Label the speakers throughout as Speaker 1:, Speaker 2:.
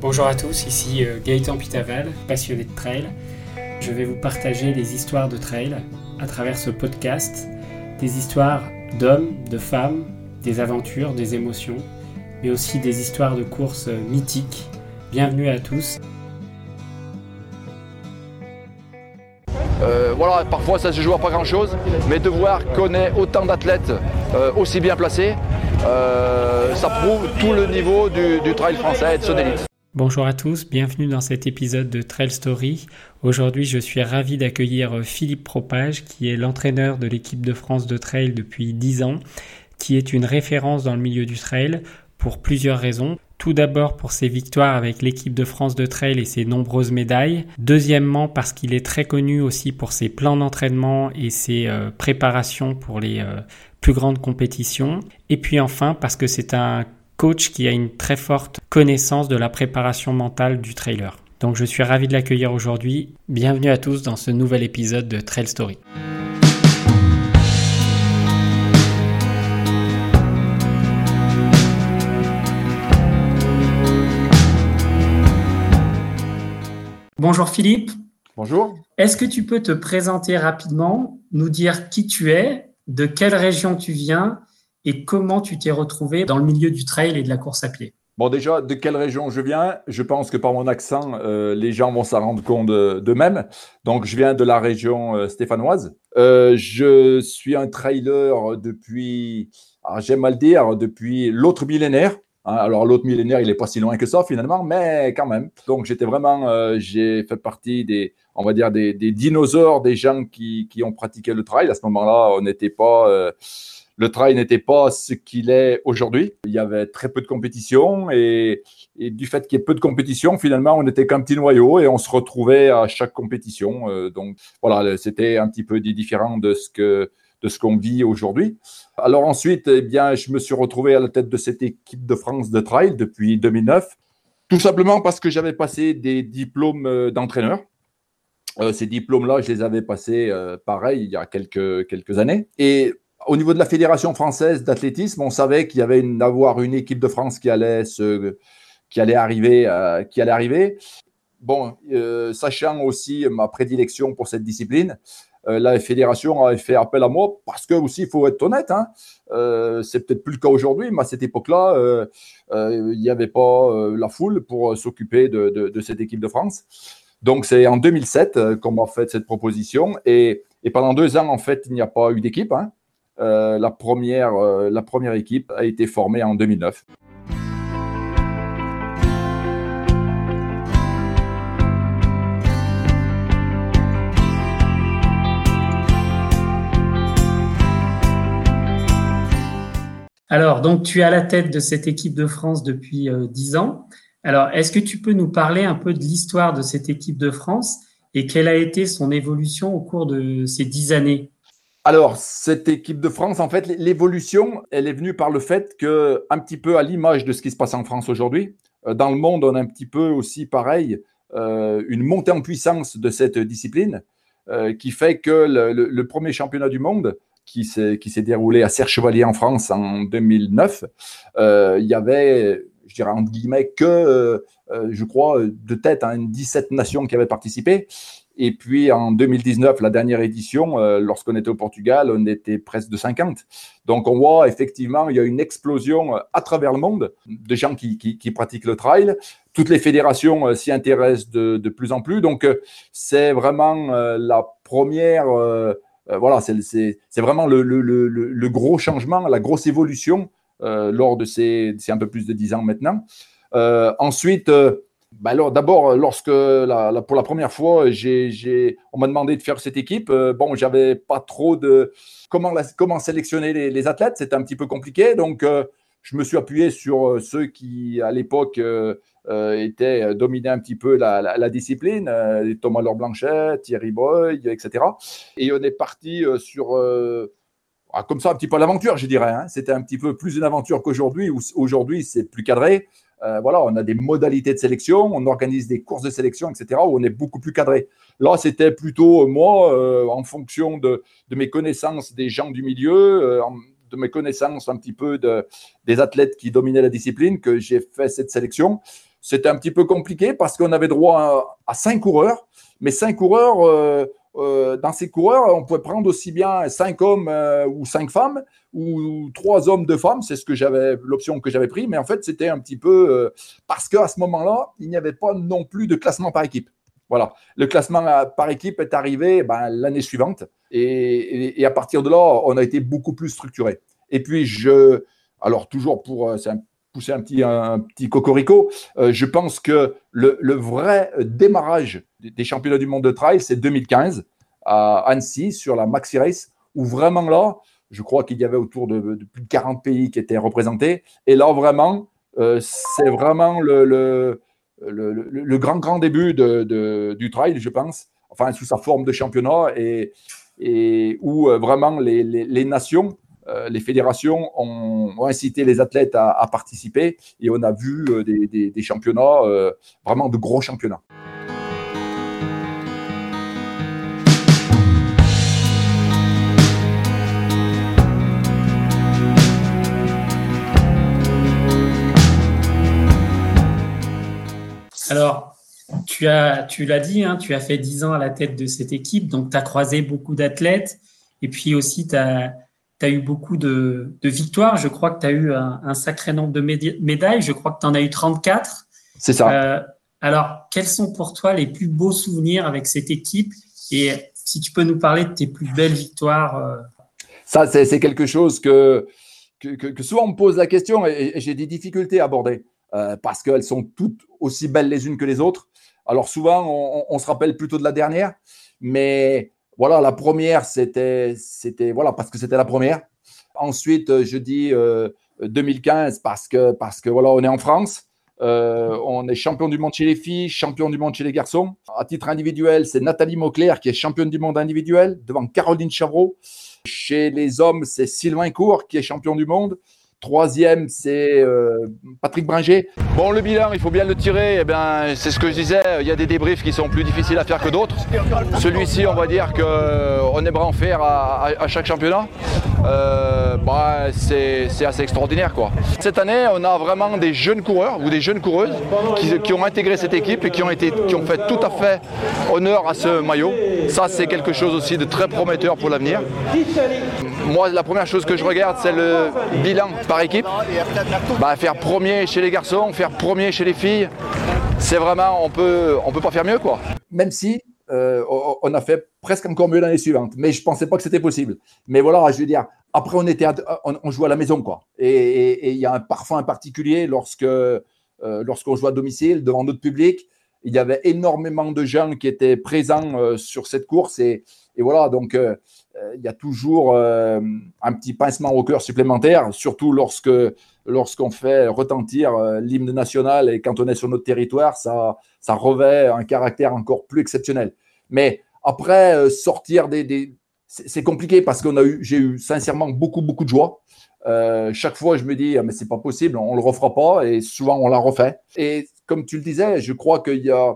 Speaker 1: Bonjour à tous, ici euh, Gaëtan Pitaval, passionné de trail. Je vais vous partager des histoires de trail à travers ce podcast, des histoires d'hommes, de femmes, des aventures, des émotions, mais aussi des histoires de courses euh, mythiques. Bienvenue à tous.
Speaker 2: Euh, voilà, parfois ça se joue à pas grand chose, mais de voir qu'on ait autant d'athlètes aussi bien placés, ça prouve tout le niveau du, du trail français et de son élite.
Speaker 1: Bonjour à tous, bienvenue dans cet épisode de Trail Story. Aujourd'hui, je suis ravi d'accueillir Philippe Propage, qui est l'entraîneur de l'équipe de France de trail depuis 10 ans, qui est une référence dans le milieu du trail pour plusieurs raisons. Tout d'abord pour ses victoires avec l'équipe de France de trail et ses nombreuses médailles. Deuxièmement parce qu'il est très connu aussi pour ses plans d'entraînement et ses euh, préparations pour les euh, plus grandes compétitions. Et puis enfin parce que c'est un coach qui a une très forte connaissance de la préparation mentale du trailer. Donc je suis ravi de l'accueillir aujourd'hui. Bienvenue à tous dans ce nouvel épisode de Trail Story. Bonjour Philippe.
Speaker 2: Bonjour.
Speaker 1: Est-ce que tu peux te présenter rapidement, nous dire qui tu es, de quelle région tu viens et comment tu t'es retrouvé dans le milieu du trail et de la course à pied
Speaker 2: Bon, déjà, de quelle région je viens? Je pense que par mon accent, euh, les gens vont s'en rendre compte d'eux-mêmes. Donc, je viens de la région euh, stéphanoise. Euh, je suis un trailer depuis, j'aime mal dire, depuis l'autre millénaire. Hein. alors, l'autre millénaire, il n'est pas si loin que ça finalement, mais quand même. Donc, j'étais vraiment, j'ai fait partie des, on va dire, des, des, dinosaures, des gens qui, qui ont pratiqué le trail. À ce moment-là, on n'était pas le trail n'était pas ce qu'il est aujourd'hui. Il y avait très peu de compétition et, du fait qu'il y ait peu de compétition, finalement, on n'était qu'un petit noyau et on se retrouvait à chaque compétition. Euh, donc voilà, c'était un petit peu différent de ce que de ce qu'on vit aujourd'hui. Alors ensuite, eh bien, je me suis retrouvé à la tête de cette équipe de France de trail depuis 2009, tout simplement parce que j'avais passé des diplômes euh, d'entraîneur. Euh, ces diplômes-là, je les avais passés pareil il y a quelques, quelques années. Et au niveau de la Fédération française d'athlétisme, on savait qu'il y avait une, une équipe de France qui allait, se, qui allait, arriver, euh, qui allait arriver. Bon, euh, sachant aussi ma prédilection pour cette discipline, euh, la fédération a fait appel à moi parce que aussi, il faut être honnête, hein, c'est peut-être plus le cas aujourd'hui, mais à cette époque-là, il n'y avait pas la foule pour s'occuper de, de, cette équipe de France. Donc, c'est en 2007 qu'on m'a fait cette proposition et, et, pendant deux ans, en fait, il n'y a pas eu d'équipe. Hein. Euh, la, première, euh, la première équipe a été formée en 2009.
Speaker 1: Alors, donc tu es à la tête de cette équipe de France depuis euh, dix ans. Alors, est-ce que tu peux nous parler un peu de l'histoire de cette équipe de France et quelle a été son évolution au cours de ces dix années?
Speaker 2: Alors, cette équipe de France, en fait, l'évolution, elle est venue par le fait que, un petit peu à l'image de ce qui se passe en France aujourd'hui, euh, dans le monde, on a un petit peu aussi pareil, euh, une montée en puissance de cette discipline, euh, qui fait que le, premier championnat du monde, qui s'est déroulé à Serre-Chevalier en France en 2009, il y avait, je dirais entre guillemets, que, je crois, de tête, hein, 17 nations qui avaient participé. Et puis en 2019, la dernière édition, euh, lorsqu'on était au Portugal, on était presque de 50. Donc on voit effectivement, il y a une explosion euh, à travers le monde de gens qui, pratiquent le trail. Toutes les fédérations euh, s'y intéressent de, plus en plus. Donc c'est vraiment la première, voilà, c'est vraiment le, gros changement, la grosse évolution lors de ces, un peu plus de 10 ans maintenant. ensuite, bah alors, d'abord, lorsque la, pour la première fois, on m'a demandé de faire cette équipe. Euh, bon, j'avais pas trop de comment, comment sélectionner les, athlètes, c'était un petit peu compliqué. Donc, euh, je me suis appuyé sur euh, ceux qui, à l'époque, étaient dominés un petit peu la, discipline, Thomas Laure Blanchet, Thierry Boy, etc. Et on est parti sur ah, comme ça un petit peu l'aventure, je dirais. Hein. C'était un petit peu plus une aventure qu'aujourd'hui, aujourd'hui c'est plus cadré. Euh, voilà, on a des modalités de sélection, on organise des courses de sélection, etc., où on est beaucoup plus cadré. Là, c'était plutôt euh, moi, euh, en fonction de, mes connaissances des gens du milieu, de mes connaissances un petit peu de, des athlètes qui dominaient la discipline, que j'ai fait cette sélection. c'était un petit peu compliqué parce qu'on avait droit à, cinq coureurs, mais cinq coureurs, euh, euh, dans ces coureurs, on pouvait prendre aussi bien cinq hommes euh, ou cinq femmes ou trois hommes, deux femmes. C'est ce que j'avais, l'option que j'avais pris. Mais en fait, c'était un petit peu parce qu'à ce moment-là, il n'y avait pas non plus de classement par équipe. Voilà, le classement par équipe est arrivé ben, l'année suivante et, à partir de là, on a été beaucoup plus structuré. Et puis je, alors toujours pour, pousser un petit, un petit cocorico, euh, je pense que le, vrai démarrage des championnats du monde de trail, c'est 2015 à Annecy sur la Maxi Race, où vraiment là, je crois qu'il y avait autour de, plus de 40 pays qui étaient représentés. Et là, vraiment, euh, c'est vraiment le, le, le, grand, grand début de, du trail, je pense, enfin, sous sa forme de championnat, et, où euh, vraiment les, les, nations les fédérations ont, incité les athlètes à, participer et on a vu euh, des, championnats, euh, vraiment de gros championnats.
Speaker 1: Alors, tu tu l'as dit, hein, tu as fait 10 ans à la tête de cette équipe, donc tu as croisé beaucoup d'athlètes, et puis aussi tu as, tu as eu beaucoup de, victoires. Je crois que tu as eu un, sacré nombre de médailles. Je crois que tu en as eu 34.
Speaker 2: C'est ça. Euh,
Speaker 1: alors, quels sont pour toi les plus beaux souvenirs avec cette équipe? Et si tu peux nous parler de tes plus belles victoires euh,
Speaker 2: Ça, c'est quelque chose que, que, souvent on me pose la question et, j'ai des difficultés à aborder euh, parce qu'elles sont toutes aussi belles les unes que les autres. Alors souvent, on, on se rappelle plutôt de la dernière, mais voilà, la première, c'était, voilà, parce que c'était la première. Ensuite, euh, je dis 2015 euh, parce que, parce que voilà, on est en France. Euh, on est champion du monde chez les filles, champion du monde chez les garçons. À titre individuel, c'est Nathalie Mauclair qui est championne du monde individuel devant Caroline Chavreau. Chez les hommes, c'est Sylvain Cour qui est champion du monde. Troisième, c'est euh, Patrick Bringer.
Speaker 3: Bon, le bilan, il faut bien le tirer. Eh bien, c'est ce que je disais. Il y a des débriefs qui sont plus difficiles à faire que d'autres. Celui-ci, on va dire qu'on aimerait en faire à, chaque championnat. Euh, bah, c'est assez extraordinaire, quoi. Cette année, on a vraiment des jeunes coureurs ou des jeunes coureuses qui, ont intégré cette équipe et qui ont, été, qui ont fait tout à fait honneur à ce maillot. Ça, c'est quelque chose aussi de très prometteur pour l'avenir. Moi, la première chose que je regarde, c'est le bilan par équipe. Bah, faire premier chez les garçons, faire premier chez les filles, c'est vraiment, on peut, on peut pas faire mieux, quoi.
Speaker 2: Même si euh, on a fait presque encore mieux l'année suivante, mais je pensais pas que c'était possible. Mais voilà, je veux dire, après on était, on, jouait à la maison, quoi. Et il y a un parfum particulier lorsque, euh, lorsqu'on joue à domicile devant notre public. Il y avait énormément de gens qui étaient présents euh, sur cette course et, et voilà, donc il y a toujours euh, un petit pincement au cœur supplémentaire, surtout lorsque lorsqu'on fait retentir euh, l'hymne national et quand on est sur notre territoire, ça, revêt un caractère encore plus exceptionnel. Mais après, sortir des, c'est compliqué parce qu'on a eu, j'ai eu sincèrement beaucoup beaucoup de joie. chaque fois, je me dis, ah, mais c'est pas possible, on le refera pas, et souvent on l'a refait. Et comme tu le disais, je crois qu'il y a,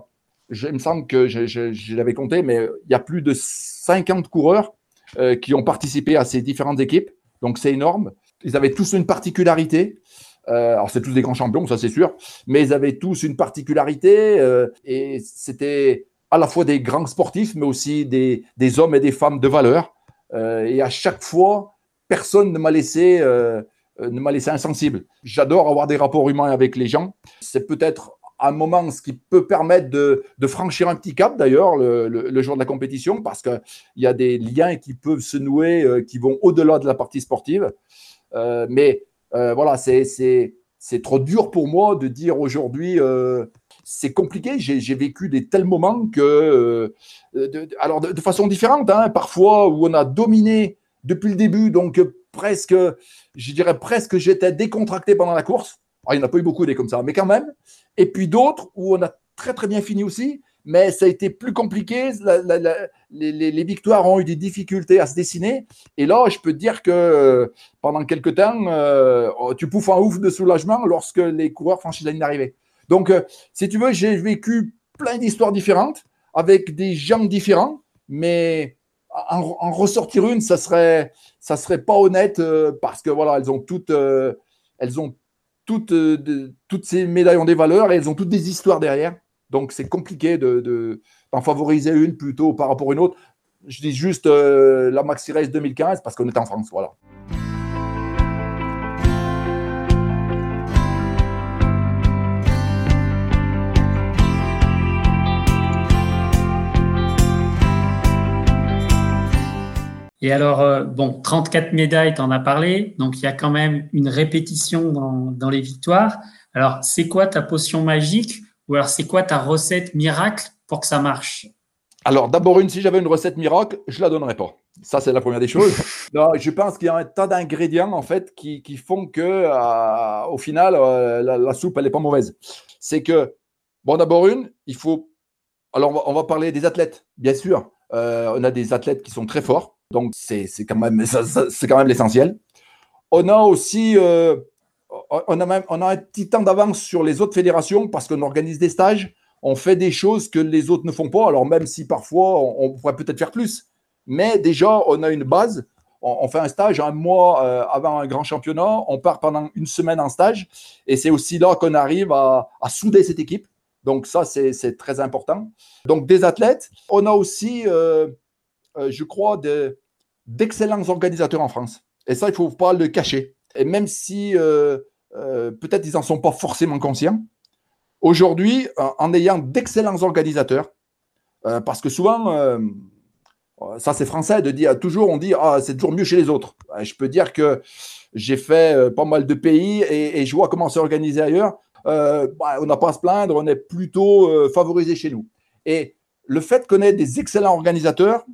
Speaker 2: il me semble que je, je l'avais compté, mais il y a plus de 50 coureurs euh, qui ont participé à ces différentes équipes. Donc c'est énorme. Ils avaient tous une particularité. Euh, alors c'est tous des grands champions, ça c'est sûr, mais ils avaient tous une particularité euh, et c'était à la fois des grands sportifs, mais aussi des, des hommes et des femmes de valeur. et à chaque fois, personne ne m'a laissé ne m'a laissé insensible. J'adore avoir des rapports humains avec les gens. C'est peut-être un moment, ce qui peut permettre de, franchir un petit cap d'ailleurs le, jour de la compétition, parce qu'il y a des liens qui peuvent se nouer, euh, qui vont au-delà de la partie sportive. Euh, mais euh, voilà, c'est trop dur pour moi de dire aujourd'hui, c'est compliqué. J'ai vécu des tels moments que, alors de, façon différente, hein, parfois où on a dominé depuis le début, donc presque, je dirais presque, j'étais décontracté pendant la course. Ah, il n'y en a pas eu beaucoup des comme ça, mais quand même. Et puis d'autres où on a très très bien fini aussi, mais ça a été plus compliqué. les, victoires ont eu des difficultés à se dessiner. Et là, je peux te dire que euh, pendant quelques temps, euh, oh, tu pouffes un ouf de soulagement lorsque les coureurs franchissent la ligne d'arrivée. Donc, euh, si tu veux, j'ai vécu plein d'histoires différentes avec des gens différents, mais en, ressortir une, ça serait, ça serait pas honnête parce que voilà, elles ont toutes, elles ont toutes, toutes ces médailles ont des valeurs et elles ont toutes des histoires derrière. Donc, c'est compliqué d'en de, favoriser une plutôt par rapport à une autre. Je dis juste la Maxi Race 2015 parce qu'on est en France. Voilà.
Speaker 1: Et alors, euh, bon, 34 médailles, tu en as parlé, donc il y a quand même une répétition dans, les victoires. Alors, c'est quoi ta potion magique ou alors c'est quoi ta recette miracle pour que ça marche?
Speaker 2: Alors, d'abord, une, si j'avais une recette miracle, je la donnerais pas. Ça, c'est la première des choses. je pense qu'il y a un tas d'ingrédients en fait qui, font que, euh, au final, euh, la, soupe, elle n'est pas mauvaise. C'est que, bon, d'abord une, il faut. Alors, on va, parler des athlètes, bien sûr. on a des athlètes qui sont très forts donc, c'est quand même, quand même l'essentiel. On a aussi, euh, on, a même, on a un petit temps d'avance sur les autres fédérations parce qu'on organise des stages, on fait des choses que les autres ne font pas. Alors, même si parfois on, pourrait peut-être faire plus, mais déjà, on a une base. On, fait un stage un mois euh, avant un grand championnat. On part pendant une semaine en stage. Et c'est aussi là qu'on arrive à, souder cette équipe. Donc, ça, c'est très important. Donc, des athlètes. On a aussi, euh, je crois, d'excellents organisateurs en France. Et ça, il ne faut pas le cacher. Et même si euh, euh, peut-être ils n'en sont pas forcément conscients, aujourd'hui, en, ayant d'excellents organisateurs, euh, parce que souvent, ça c'est français de dire toujours, on dit, ah, c'est toujours mieux chez les autres. Je peux dire que j'ai fait pas mal de pays et, je vois comment c'est organisé ailleurs. Bah, on n'a pas à se plaindre, on est plutôt favorisé chez nous. Et le fait qu'on ait des excellents organisateurs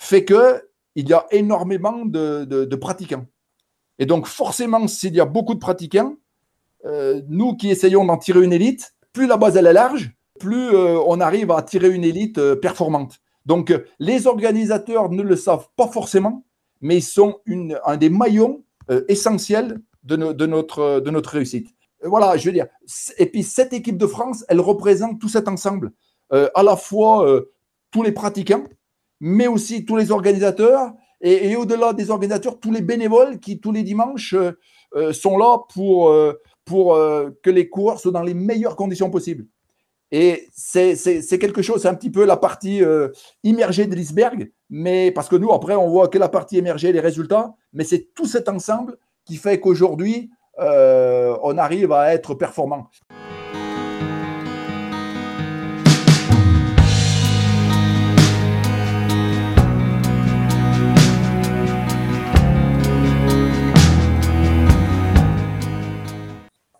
Speaker 2: fait que il y a énormément de, pratiquants. Et donc, forcément, s'il y a beaucoup de pratiquants, euh, nous qui essayons d'en tirer une élite, plus la base est large, plus euh, on arrive à tirer une élite euh, performante. Donc, les organisateurs ne le savent pas forcément, mais ils sont un des maillons essentiels de, de, notre, de notre réussite. Voilà, je veux dire. Et puis, cette équipe de France, elle représente tout cet ensemble. à la fois tous les pratiquants, mais aussi tous les organisateurs et, au-delà des organisateurs, tous les bénévoles qui tous les dimanches euh, euh, sont là pour, euh, que les coureurs soient dans les meilleures conditions possibles. Et c'est quelque chose, c'est un petit peu la partie immergée de l'iceberg, mais parce que nous, après, on voit que la partie émergée, les résultats, mais c'est tout cet ensemble qui fait qu'aujourd'hui, on arrive à être performant.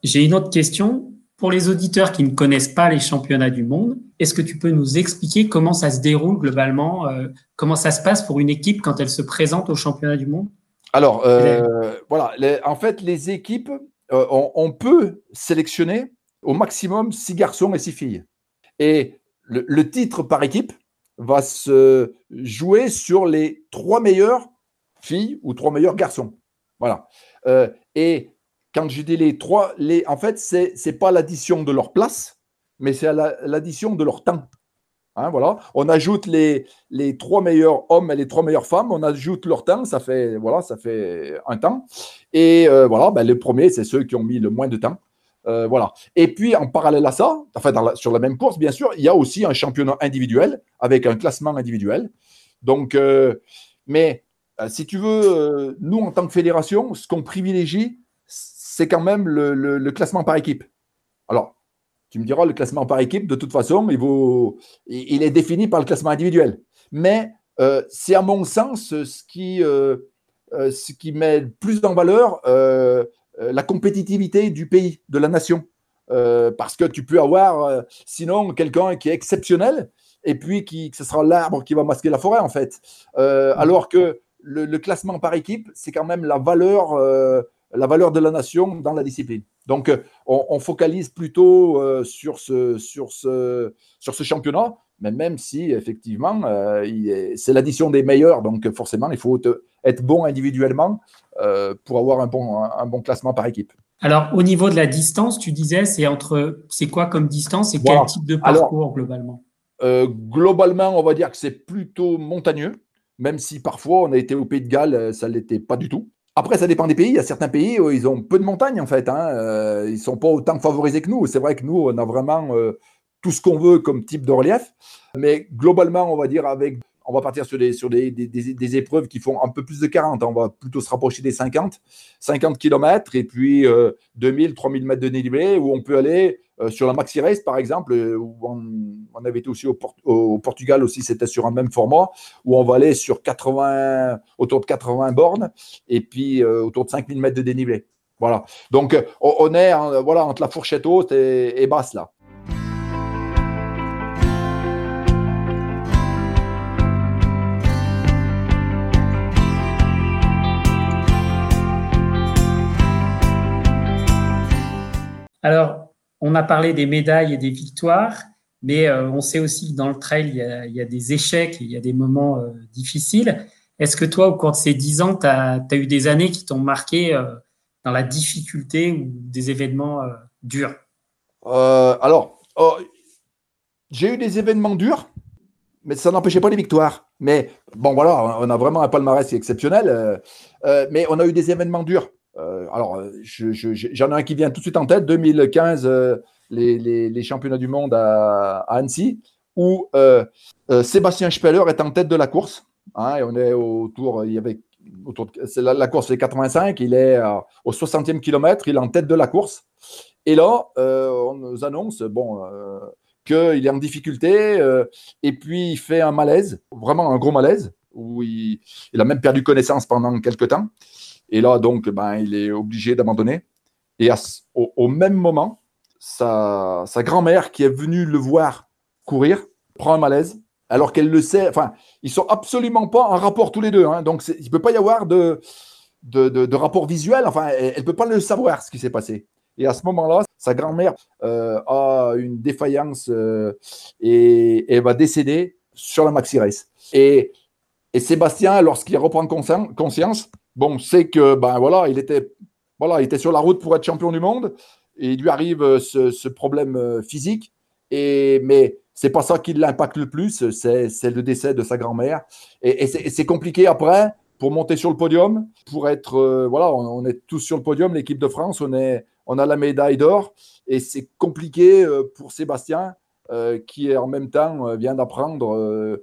Speaker 1: J'ai une autre question. Pour les auditeurs qui ne connaissent pas les championnats du monde, est-ce que tu peux nous expliquer comment ça se déroule globalement, euh, comment ça se passe pour une équipe quand elle se présente au championnat du monde?
Speaker 2: Alors, euh, voilà, en fait, les équipes, euh, on, peut sélectionner au maximum six garçons et six filles. Et le, titre par équipe va se jouer sur les trois meilleures filles ou trois meilleurs garçons. Voilà. et quand je dis les trois, les, en fait, ce n'est pas l'addition de leur place, mais c'est l'addition de leur temps. Hein, voilà. On ajoute les, les trois meilleurs hommes et les trois meilleures femmes, on ajoute leur temps, ça fait, voilà, ça fait un temps. Et euh, voilà, ben, les premiers, c'est ceux qui ont mis le moins de temps. Euh, voilà. Et puis, en parallèle à ça, enfin, sur la même course, bien sûr, il y a aussi un championnat individuel avec un classement individuel. Donc, euh, mais si tu veux, nous, en tant que fédération, ce qu'on privilégie, c'est quand même le, classement par équipe. Alors, tu me diras, le classement par équipe, de toute façon, il, est défini par le classement individuel. Mais euh, c'est à mon sens ce qui, euh, euh, met plus en valeur la compétitivité du pays, de la nation. parce que tu peux avoir, sinon, quelqu'un qui est exceptionnel, et puis qui, ce sera l'arbre qui va masquer la forêt, en fait. alors que le, classement par équipe, c'est quand même la valeur la valeur de la nation dans la discipline. Donc, euh, on, focalise plutôt euh, sur, ce, sur, ce, sur ce championnat, mais même si effectivement, euh, c'est l'addition des meilleurs, donc forcément, il faut être bon individuellement pour avoir un bon, un, bon classement par équipe.
Speaker 1: Alors, au niveau de la distance, tu disais, c'est entre, c'est quoi comme distance et quel type de parcours globalement?
Speaker 2: Globalement, on va dire que c'est plutôt montagneux, même si parfois on a été au Pays de Galles, ça ne l'était pas du tout. Après, ça dépend des pays. Il y a certains pays où ils ont peu de montagnes, en fait. Hein. ils ne sont pas autant favorisés que nous. C'est vrai que nous, on a vraiment tout ce qu'on veut comme type de relief. Mais globalement, on va dire avec on va partir sur, des, sur des, des, épreuves qui font un peu plus de 40. On va plutôt se rapprocher des 50, 50 km et puis 2000, 3000 mètres de dénivelé où on peut aller euh, sur la Maxi Race, par exemple, euh, on, avait été aussi au, au Portugal aussi, c'était sur un même format, où on va aller sur 80, autour de 80 bornes et puis euh, autour de 5000 mètres de dénivelé. Voilà. Donc, on est voilà, entre la fourchette haute et basse là.
Speaker 1: On a parlé des médailles et des victoires, mais euh, on sait aussi que dans le trail, il y a, des échecs, il y a des moments euh, difficiles. Est-ce que toi, au cours de ces dix ans, tu as, eu des années qui t'ont marqué euh, dans la difficulté ou des événements durs?
Speaker 2: Alors, oh, j'ai eu des événements durs, mais ça n'empêchait pas les victoires. Mais bon, voilà, on a vraiment un palmarès exceptionnel, mais on a eu des événements durs. Euh, alors, j'en ai un qui vient tout de suite en tête, 2015, euh, les, championnats du monde à, Annecy, où euh, Sébastien Speller est en tête de la course. Hein, et on est autour, il y avait autour de, la, course c'est 85, il est au 60e kilomètre, il est en tête de la course. Et là, on nous annonce, bon, qu'il est en difficulté, et puis il fait un malaise, vraiment un gros malaise, où il, il a même perdu connaissance pendant quelques temps. Et là, donc, ben, il est obligé d'abandonner. Et au, même moment, sa, grand-mère qui est venue le voir courir prend un malaise, alors qu'elle le sait. Enfin, ils sont absolument pas en rapport tous les deux. Hein. donc, il ne peut pas y avoir de, de, rapport visuel. Enfin, elle ne peut pas le savoir ce qui s'est passé. Et à ce moment-là, sa grand-mère euh, a une défaillance euh, et, elle va décéder sur la maxi race. Et, et Sébastien, lorsqu'il reprend conscience, bon, c'est que ben voilà, il était voilà, il était sur la route pour être champion du monde et il lui arrive euh, ce, problème euh, physique. Et mais c'est pas ça qui l'impacte le plus, c'est le décès de sa grand-mère. Et, c'est compliqué après pour monter sur le podium, pour être euh, voilà, on, est tous sur le podium, l'équipe de France, on est on a la médaille d'or et c'est compliqué pour Sébastien qui en même temps vient d'apprendre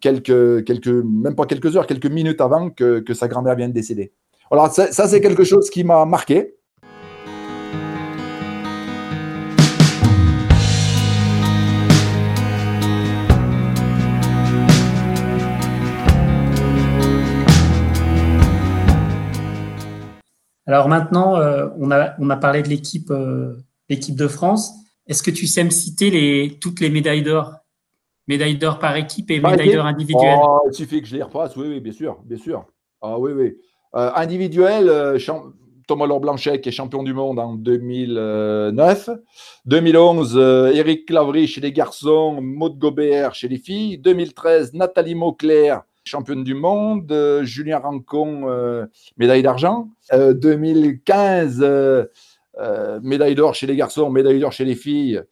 Speaker 2: quelques, quelques, même pas quelques heures, quelques minutes avant que, que sa grand-mère vienne décéder. Voilà, ça, c'est quelque chose qui m'a marqué.
Speaker 1: Alors maintenant, euh, on, a, on a parlé de euh, l'équipe de France. Est-ce que tu sais me citer les, toutes les médailles d'or? Médaille d'or par équipe et médaille d'or individuelle.
Speaker 2: Oh, il suffit que je les refasse, oui, oui, bien sûr, bien sûr. Ah oui, oui. Euh, individuel, euh, Thomas Laure Blanchet qui est champion du monde en 2009. 2011, euh, Eric Clavry chez les garçons, Maud Gobert chez les filles. 2013, Nathalie Mauclair, championne du monde. Julien Rancon, médaille d'argent. 2015, médaille d'or chez les garçons, médaille d'or chez les filles.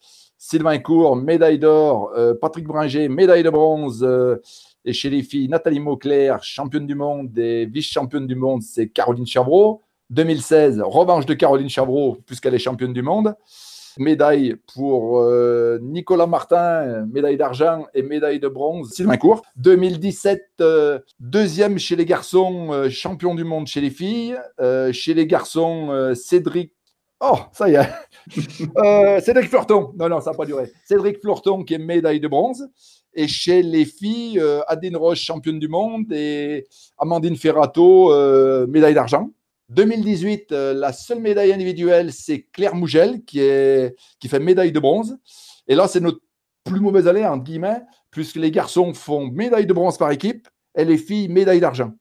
Speaker 2: Sylvain Cour, médaille d'or. Euh, Patrick Bringer, médaille de bronze. Euh, et chez les filles, Nathalie Mauclair, championne du monde et vice-championne du monde, c'est Caroline Chavreau. 2016, revanche de Caroline Chavreau, puisqu'elle est championne du monde. Médaille pour euh, Nicolas Martin, médaille d'argent et médaille de bronze, Sylvain Cour. 2017, deuxième chez les garçons, champion du monde chez les filles. chez les garçons, Cédric Oh, ça y est. Euh, Cédric Florton. Non, non, ça n'a pas duré. Cédric Florton qui est médaille de bronze. Et chez les filles, euh, Adine Roche, championne du monde. Et Amandine Ferrato, euh, médaille d'argent. 2018, la seule médaille individuelle, c'est Claire Mougel qui, est, qui fait médaille de bronze. Et là, c'est notre plus mauvaise année, entre guillemets, puisque les garçons font médaille de bronze par équipe et les filles, médaille d'argent.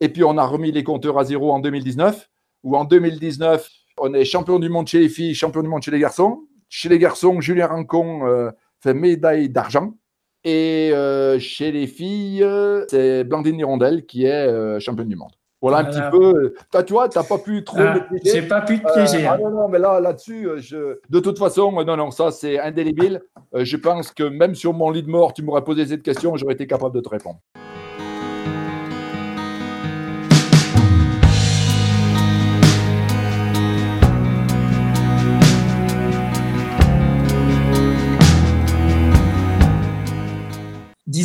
Speaker 2: Et puis, on a remis les compteurs à zéro en 2019, où en 2019, on est champion du monde chez les filles, champion du monde chez les garçons. Chez les garçons, Julien Rancon euh, fait médaille d'argent. Et euh, chez les filles, c'est Blandine Nirondelle qui est euh, championne du monde. Voilà un petit peu. Toi, tu vois, tu n'as pas pu trop ah,
Speaker 1: me J'ai pas pu te piéger.
Speaker 2: ah non, non, mais là, là-dessus, je... de toute façon, non, non, ça, c'est indélébile. je pense que même sur mon lit de mort, tu m'aurais posé cette question, j'aurais été capable de te répondre.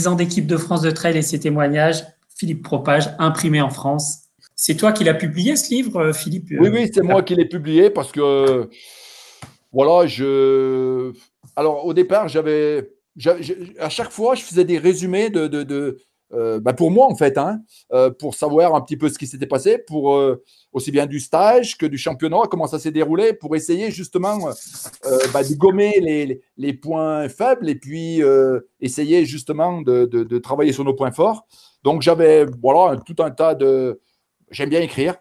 Speaker 1: 10 ans d'équipe de France de trail et ses témoignages, Philippe Propage, imprimé en France. C'est toi qui l'as publié ce livre, Philippe
Speaker 2: Oui, oui, c'est moi qui l'ai publié parce que, voilà, je. Alors, au départ, j'avais. À chaque fois, je faisais des résumés de, de, euh, bah, pour moi en fait, hein, euh, pour savoir un petit peu ce qui s'était passé, pour euh, aussi bien du stage que du championnat, comment ça s'est déroulé, pour essayer justement bah, de gommer les, les, points faibles et puis essayer justement de, de, travailler sur nos points forts. Donc j'avais voilà tout un tas de, j'aime bien écrire.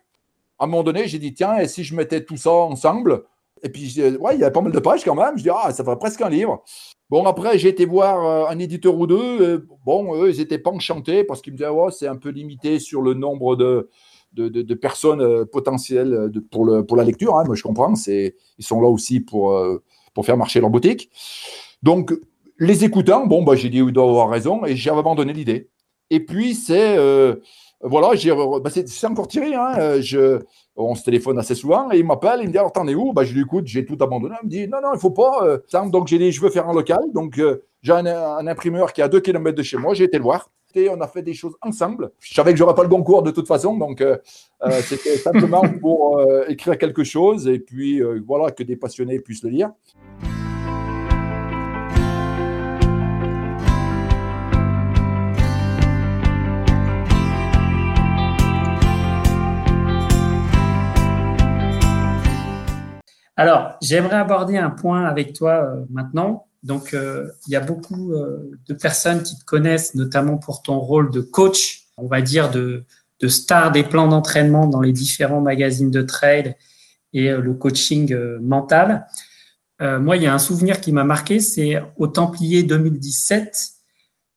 Speaker 2: À un moment donné, j'ai dit tiens, et si je mettais tout ça ensemble Et puis ouais, il y avait pas mal de pages quand même. Je dis ah, ça ferait presque un livre. Bon, après, j'ai été voir euh, un éditeur ou deux. Bon, eux, ils n'étaient pas enchantés parce qu'ils me disaient, oh, c'est un peu limité sur le nombre de, de, personnes euh, potentielles pour, le, pour la lecture. Hein. Moi, je comprends. Ils sont là aussi pour, euh, pour faire marcher leur boutique. Donc, les écoutant, bon, bah, j'ai dit, ils doivent avoir raison et j'ai abandonné l'idée. Et puis, c'est. Voilà, bah, c'est, encore tiré. Hein. Je, on se téléphone assez souvent et il m'appelle, il me dit alors t'en où? Bah, Je lui écoute, j'ai tout abandonné. Il me dit non, non, il faut pas. Euh, donc j'ai dit je veux faire un local. Donc euh, j'ai un, imprimeur qui est à 2 km de chez moi, j'ai été le voir. Et on a fait des choses ensemble. Je savais que j'aurais pas le concours de toute façon, donc euh, c'était simplement pour écrire quelque chose et puis voilà que des passionnés puissent le lire.
Speaker 1: Alors, j'aimerais aborder un point avec toi euh, maintenant. Donc, euh, il y a beaucoup euh, de personnes qui te connaissent, notamment pour ton rôle de coach, on va dire de, de star des plans d'entraînement dans les différents magazines de trade et le coaching mental. moi, il y a un souvenir qui m'a marqué, c'est au Templier 2017,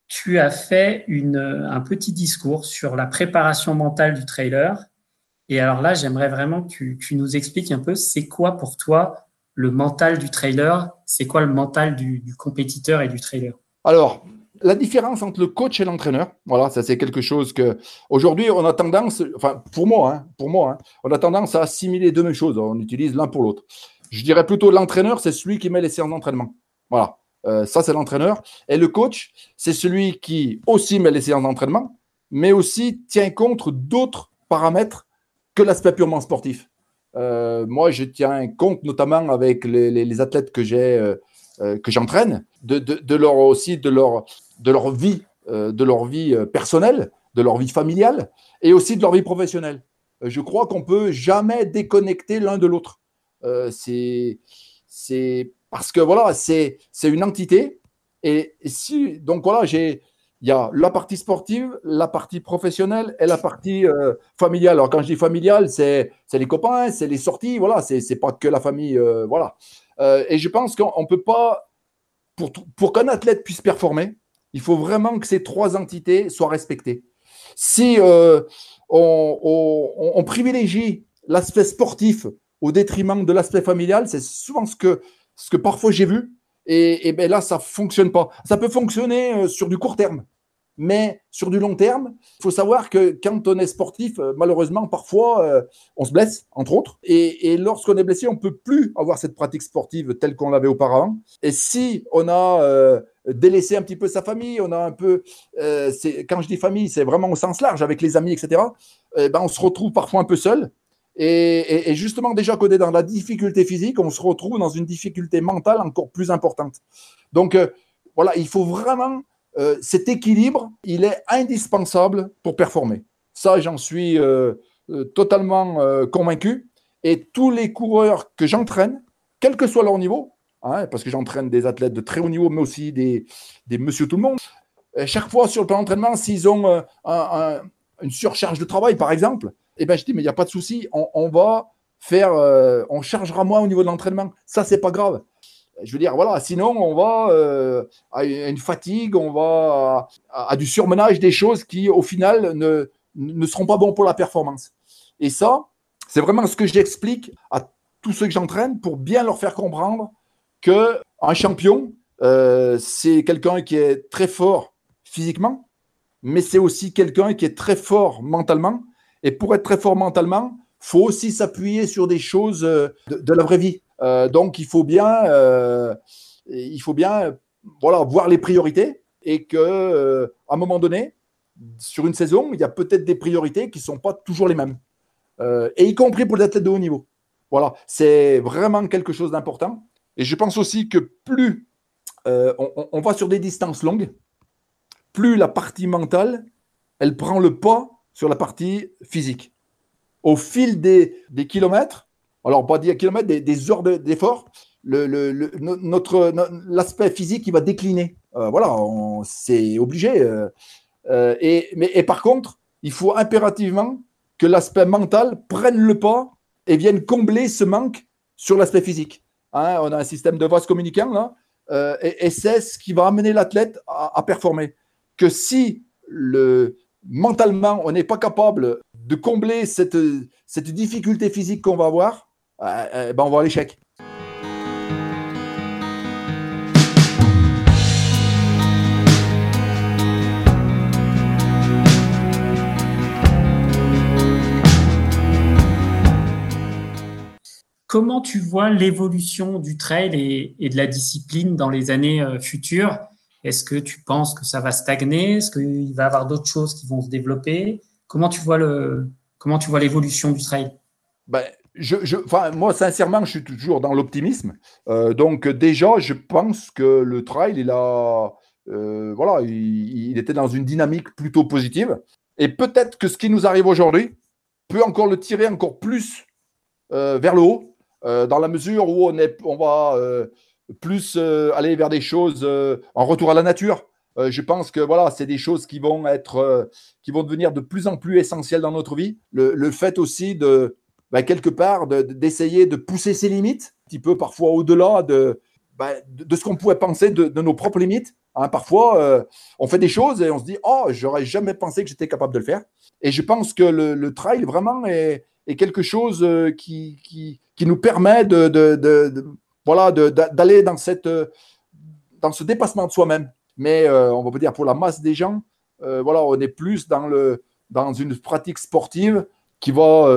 Speaker 1: tu as fait une, un petit discours sur la préparation mentale du trailer et alors là, j'aimerais vraiment que tu, nous expliques un peu, c'est quoi pour toi le mental du trailer? C'est quoi le mental du, compétiteur et du trailer?
Speaker 2: Alors, la différence entre le coach et l'entraîneur, voilà, ça c'est quelque chose que aujourd'hui on a tendance, enfin pour moi, hein, pour moi, hein, on a tendance à assimiler deux mêmes choses. On utilise l'un pour l'autre. Je dirais plutôt l'entraîneur, c'est celui qui met les séances d'entraînement. Voilà, euh, ça c'est l'entraîneur. Et le coach, c'est celui qui aussi met les séances d'entraînement, mais aussi tient compte d'autres paramètres que l'aspect purement sportif. Euh, moi, je tiens compte notamment avec les, athlètes que j'ai, euh, euh, que j'entraîne, de, leur aussi de leur de leur vie, de leur vie personnelle, de leur vie familiale et aussi de leur vie professionnelle. je crois qu'on peut jamais déconnecter l'un de l'autre. c'est c'est parce que voilà, c'est c'est une entité et si donc voilà, j'ai il y a la partie sportive, la partie professionnelle et la partie euh, familiale. Alors, quand je dis familiale, c'est les copains, c'est les sorties, voilà, c'est pas que la famille, euh, voilà. Euh, et je pense qu'on ne peut pas, pour, pour qu'un athlète puisse performer, il faut vraiment que ces trois entités soient respectées. Si on, on, privilégie l'aspect sportif au détriment de l'aspect familial, c'est souvent ce que, ce que parfois j'ai vu. Et, ben là, ça fonctionne pas. Ça peut fonctionner sur du court terme. Mais sur du long terme, il faut savoir que quand on est sportif, euh, malheureusement, parfois, euh, on se blesse, entre autres. Et, lorsqu'on est blessé, on ne peut plus avoir cette pratique sportive telle qu'on l'avait auparavant. Et si on a euh, délaissé un petit peu sa famille, on a un peu, quand je dis famille, c'est vraiment au sens large, avec les amis, etc., eh ben, on se retrouve parfois un peu seul. Et, justement, déjà qu'on est dans la difficulté physique, on se retrouve dans une difficulté mentale encore plus importante. Donc, voilà, il faut vraiment euh, cet équilibre, il est indispensable pour performer. Ça, j'en suis euh, euh, totalement convaincu. Et tous les coureurs que j'entraîne, quel que soit leur niveau, hein, parce que j'entraîne des athlètes de très haut niveau, mais aussi des, des monsieur tout le monde, chaque fois sur le plan d'entraînement, s'ils ont une surcharge de travail, par exemple, eh ben, je dis, mais il n'y a pas de souci, on, va faire, on chargera moins au niveau de l'entraînement. Ça, c'est pas grave je veux dire, voilà, sinon on va euh, à une fatigue, on va à, du surmenage des choses qui, au final, ne, ne seront pas bons pour la performance. Et ça, c'est vraiment ce que j'explique à tous ceux que j'entraîne pour bien leur faire comprendre que un champion, euh, c'est quelqu'un qui est très fort physiquement, mais c'est aussi quelqu'un qui est très fort mentalement. Et pour être très fort mentalement, faut aussi s'appuyer sur des choses euh, de la vraie vie. Euh, donc, il faut bien, euh, il faut bien voilà, voir les priorités et que à un moment donné, sur une saison, il y a peut-être des priorités qui ne sont pas toujours les mêmes, et y compris pour les athlètes de haut niveau. Voilà, c'est vraiment quelque chose d'important. Et je pense aussi que plus on, va sur des distances longues, plus la partie mentale, elle prend le pas sur la partie physique. Au fil des, kilomètres, alors pas des kilomètres, des, heures d'effort, notre l'aspect physique il va décliner. Euh, voilà, c'est obligé. Euh, euh, et, mais, par contre, il faut impérativement que l'aspect mental prenne le pas et vienne combler ce manque sur l'aspect physique. Hein, on a un système de vase communicant là, et, c'est ce qui va amener l'athlète à, performer. Que si le, mentalement on n'est pas capable de combler cette, cette difficulté physique qu'on va avoir, ben on va à l'échec.
Speaker 1: Comment tu vois l'évolution du trail et, de la discipline dans les années euh, futures? Est-ce que tu penses que ça va stagner? Est-ce qu'il va y avoir d'autres choses qui vont se développer? Comment tu vois le comment tu vois l'évolution du trail?
Speaker 2: Ben, je, moi, sincèrement, je suis toujours dans l'optimisme. Euh, donc, déjà, je pense que le trail, il a, euh, voilà, il, était dans une dynamique plutôt positive. Et peut-être que ce qui nous arrive aujourd'hui peut encore le tirer encore plus vers le haut. Euh, dans la mesure où on, est, on va euh, plus euh, aller vers des choses en retour à la nature. je pense que voilà, c'est des choses qui vont être, qui vont devenir de plus en plus essentielles dans notre vie. Le, fait aussi de, bah, quelque part, d'essayer de, pousser ses limites, un petit peu parfois au-delà de, bah, de, ce qu'on pourrait penser de, nos propres limites. Hein, parfois, on fait des choses et on se dit Oh, j'aurais jamais pensé que j'étais capable de le faire. Et je pense que le, le trail vraiment est, est quelque chose euh, qui, qui, qui, nous permet de, de, de, voilà, d'aller dans, cette, dans ce dépassement de soi-même. Mais euh, on va dire pour la masse des gens, euh, voilà, on est plus dans, le, dans une pratique sportive qui va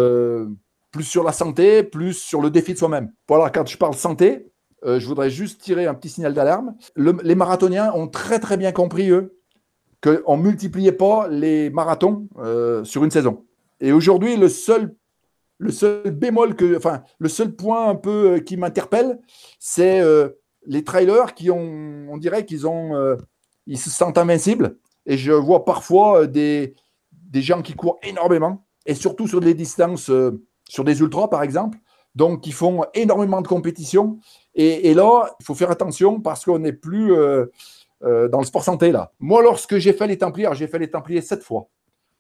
Speaker 2: plus sur la santé, plus sur le défi de soi-même. Voilà, quand je parle santé, je voudrais juste tirer un petit signal d'alarme. les marathoniens ont très très bien compris, eux, qu'on ne multipliait pas les marathons sur une saison. Et aujourd'hui, le seul le seul bémol que, enfin, le seul point un peu euh, qui m'interpelle, c'est euh, les trailers qui ont, on dirait qu'ils ont, euh, ils se sentent invincibles. Et je vois parfois des, des gens qui courent énormément, et surtout sur des distances, sur des ultras par exemple, donc qui font énormément de compétition. Et, et là, il faut faire attention parce qu'on n'est plus dans le sport santé là. Moi, lorsque j'ai fait les Templiers, j'ai fait les Templiers sept fois.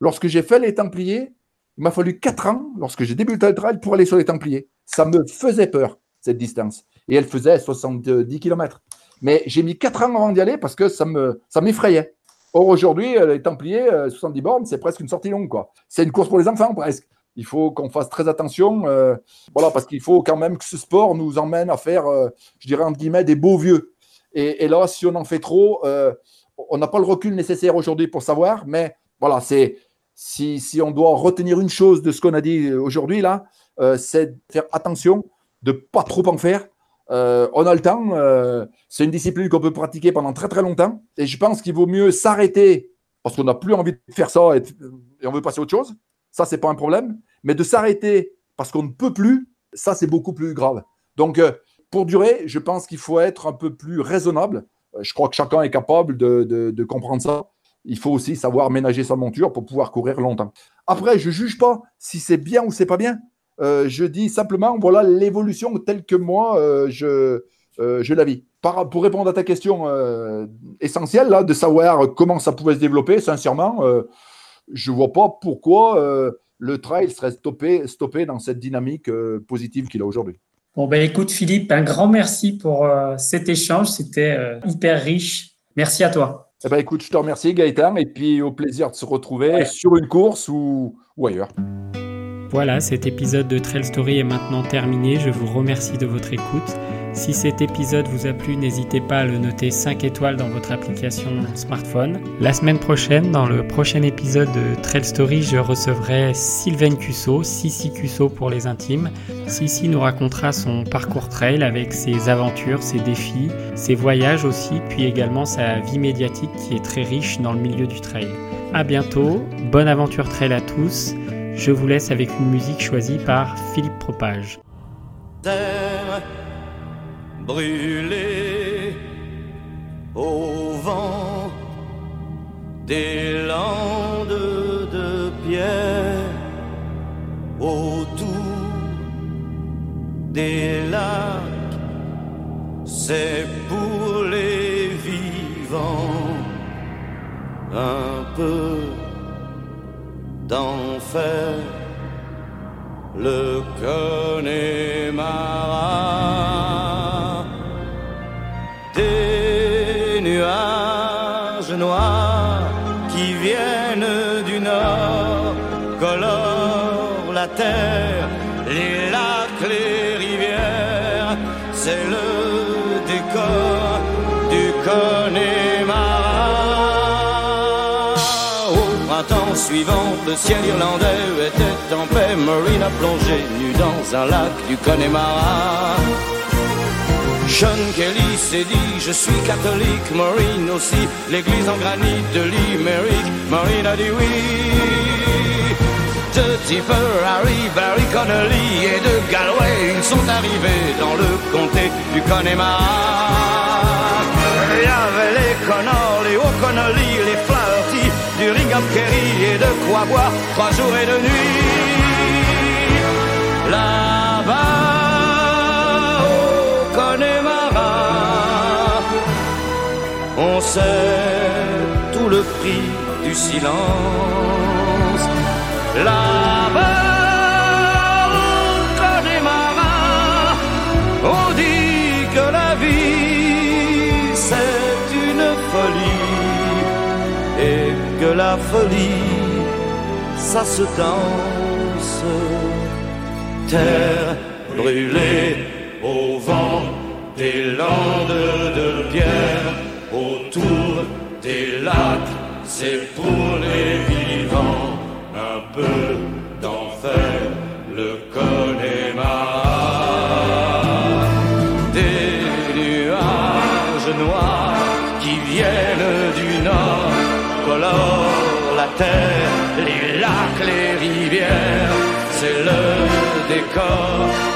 Speaker 2: Lorsque j'ai fait les Templiers, il m'a fallu 4 ans, lorsque j'ai débuté le trail, pour aller sur les Templiers. Ça me faisait peur, cette distance. Et elle faisait 70 km. Mais j'ai mis 4 ans avant d'y aller parce que ça me ça m'effrayait. Or, aujourd'hui, euh, les Templiers, 70 euh, bornes, c'est presque une sortie longue. C'est une course pour les enfants, presque. Il faut qu'on fasse très attention. Euh, voilà, parce qu'il faut quand même que ce sport nous emmène à faire, je dirais, entre guillemets, des beaux vieux. Et là, si on en fait trop, on n'a pas le recul nécessaire aujourd'hui pour savoir. Mais voilà, c'est si, on doit retenir une chose de ce qu'on a dit aujourd'hui, là, euh, c'est de faire attention, de pas trop en faire. Euh, on a le temps, euh, c'est une discipline qu'on peut pratiquer pendant très très longtemps. Et je pense qu'il vaut mieux s'arrêter parce qu'on n'a plus envie de faire ça et, on veut passer à autre chose. Ça, c'est pas un problème. Mais de s'arrêter parce qu'on ne peut plus, ça, c'est beaucoup plus grave. Donc, pour durer, je pense qu'il faut être un peu plus raisonnable. Je crois que chacun est capable de comprendre ça il faut aussi savoir ménager sa monture pour pouvoir courir longtemps. Après, je ne juge pas si c'est bien ou c'est pas bien. Euh, je dis simplement, voilà l'évolution telle que moi, euh, je, euh, je la vis. pour répondre à ta question essentielle, de savoir comment ça pouvait se développer, sincèrement, je ne vois pas pourquoi le trail serait stoppé, stoppé dans cette dynamique positive qu'il a aujourd'hui.
Speaker 1: Bon, ben écoute, Philippe, un grand merci pour cet échange. C'était hyper riche. Merci à toi.
Speaker 2: Eh ben, écoute, je te remercie Gaëtan et puis au plaisir de se retrouver sur une course ou, ou ailleurs.
Speaker 1: Voilà, cet épisode de Trail Story est maintenant terminé. Je vous remercie de votre écoute.
Speaker 4: Si cet épisode vous a plu, n'hésitez pas à le noter 5 étoiles dans votre application smartphone. La semaine prochaine, dans le prochain épisode de Trail Story, je recevrai Sylvain Cusso, Sissi Cusso pour les intimes. Sissi nous racontera son parcours trail avec ses aventures, ses défis, ses voyages aussi, puis également sa vie médiatique qui est très riche dans le milieu du trail. À bientôt, bonne aventure trail à tous. Je vous laisse avec une musique choisie par Philippe Propage.
Speaker 5: Brûlée au vent des landes de pierre autour des lacs, c'est pour les vivants un peu d'enfer. Le Connemara les lacs, les rivières, c'est le décor du Connemara. Au printemps suivant, le ciel irlandais était en paix. Marine a plongé nu dans un lac du Connemara. Sean Kelly s'est dit je suis catholique, Maureen aussi, l'église en granit de Limerick, Maureen a dit oui. De Tipper, Harry, Barry Connolly et de Galway, ils sont arrivés dans le comté du Connemara. Il y avait les Connors, les O'Connolly, les Flaherty, du Ring Kerry et de quoi boire trois jours et deux nuits. Là-bas, au Connemara, on sait tout le prix du silence. Là-bas, au Connemara, on dit que la vie c'est une folie et que la folie ça se danse. Terre brûlée au vent des landes de pierre autour des lacs, c'est pour les les lacs, les rivières, c'est le décor